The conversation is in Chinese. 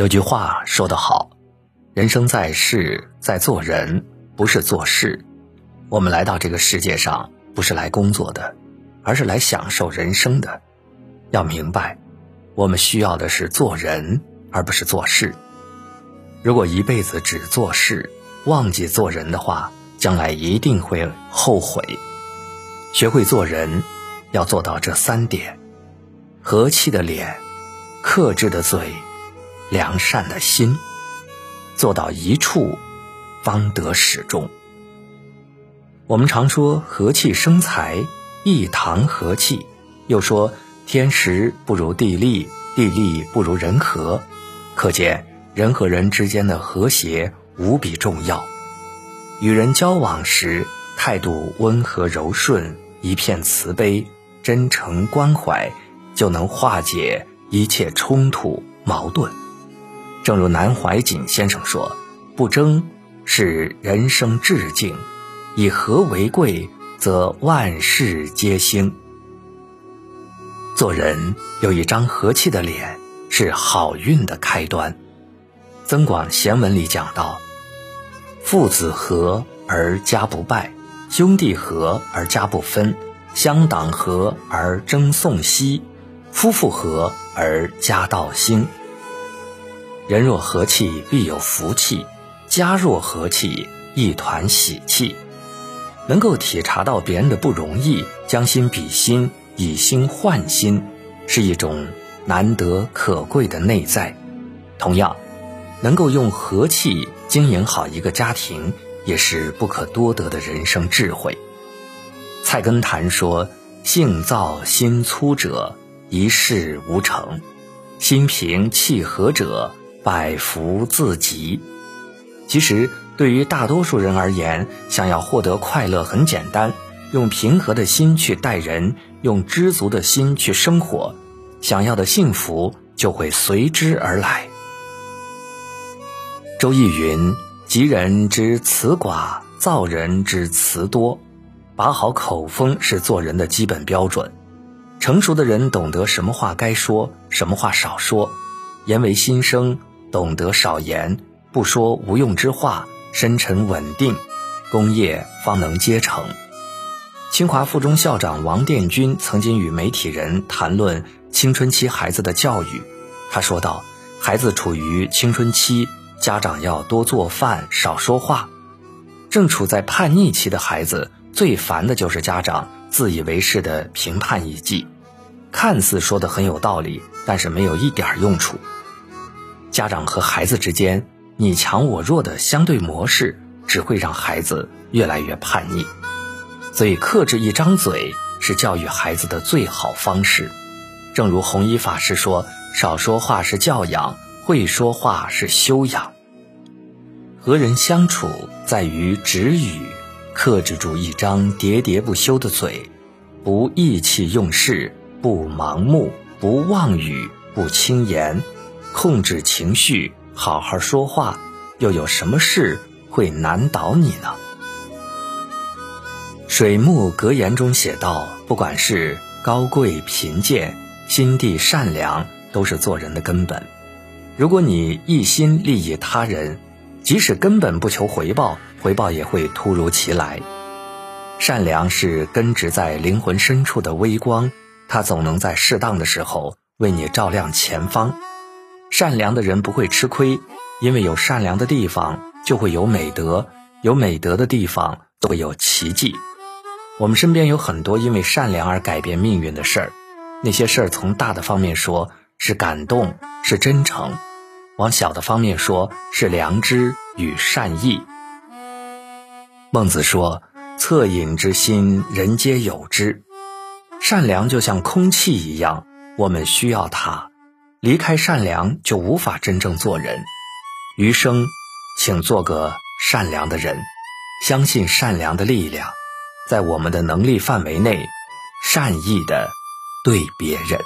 有句话说得好：“人生在世，在做人，不是做事。”我们来到这个世界上，不是来工作的，而是来享受人生的。要明白，我们需要的是做人，而不是做事。如果一辈子只做事，忘记做人的话，将来一定会后悔。学会做人，要做到这三点：和气的脸，克制的嘴。良善的心，做到一处，方得始终。我们常说和气生财，一堂和气，又说天时不如地利，地利不如人和。可见人和人之间的和谐无比重要。与人交往时，态度温和柔顺，一片慈悲、真诚关怀，就能化解一切冲突矛盾。正如南怀瑾先生说：“不争是人生至境，以和为贵，则万事皆兴。”做人有一张和气的脸，是好运的开端。《增广贤文》里讲到：“父子和而家不败，兄弟和而家不分，乡党和而争讼息，夫妇和而家道兴。”人若和气，必有福气；家若和气，一团喜气。能够体察到别人的不容易，将心比心，以心换心，是一种难得可贵的内在。同样，能够用和气经营好一个家庭，也是不可多得的人生智慧。菜根谭说：“性躁心粗者，一事无成；心平气和者。”百福自集。其实，对于大多数人而言，想要获得快乐很简单，用平和的心去待人，用知足的心去生活，想要的幸福就会随之而来。周易云：“吉人之辞寡，躁人之辞多。”把好口风是做人的基本标准。成熟的人懂得什么话该说，什么话少说，言为心声。懂得少言，不说无用之话，深沉稳定，功业方能皆成。清华附中校长王殿军曾经与媒体人谈论青春期孩子的教育，他说道：“孩子处于青春期，家长要多做饭，少说话。正处在叛逆期的孩子，最烦的就是家长自以为是的评判一记，看似说的很有道理，但是没有一点用处。”家长和孩子之间你强我弱的相对模式，只会让孩子越来越叛逆。所以，克制一张嘴是教育孩子的最好方式。正如弘一法师说：“少说话是教养，会说话是修养。”和人相处在于止语，克制住一张喋喋不休的嘴，不意气用事，不盲目，不妄语，不轻言。控制情绪，好好说话，又有什么事会难倒你呢？水木格言中写道：“不管是高贵贫贱，心地善良，都是做人的根本。如果你一心利益他人，即使根本不求回报，回报也会突如其来。善良是根植在灵魂深处的微光，它总能在适当的时候为你照亮前方。”善良的人不会吃亏，因为有善良的地方就会有美德，有美德的地方都会有奇迹。我们身边有很多因为善良而改变命运的事儿，那些事儿从大的方面说是感动，是真诚；往小的方面说是良知与善意。孟子说：“恻隐之心，人皆有之。”善良就像空气一样，我们需要它。离开善良，就无法真正做人。余生，请做个善良的人，相信善良的力量，在我们的能力范围内，善意的对别人。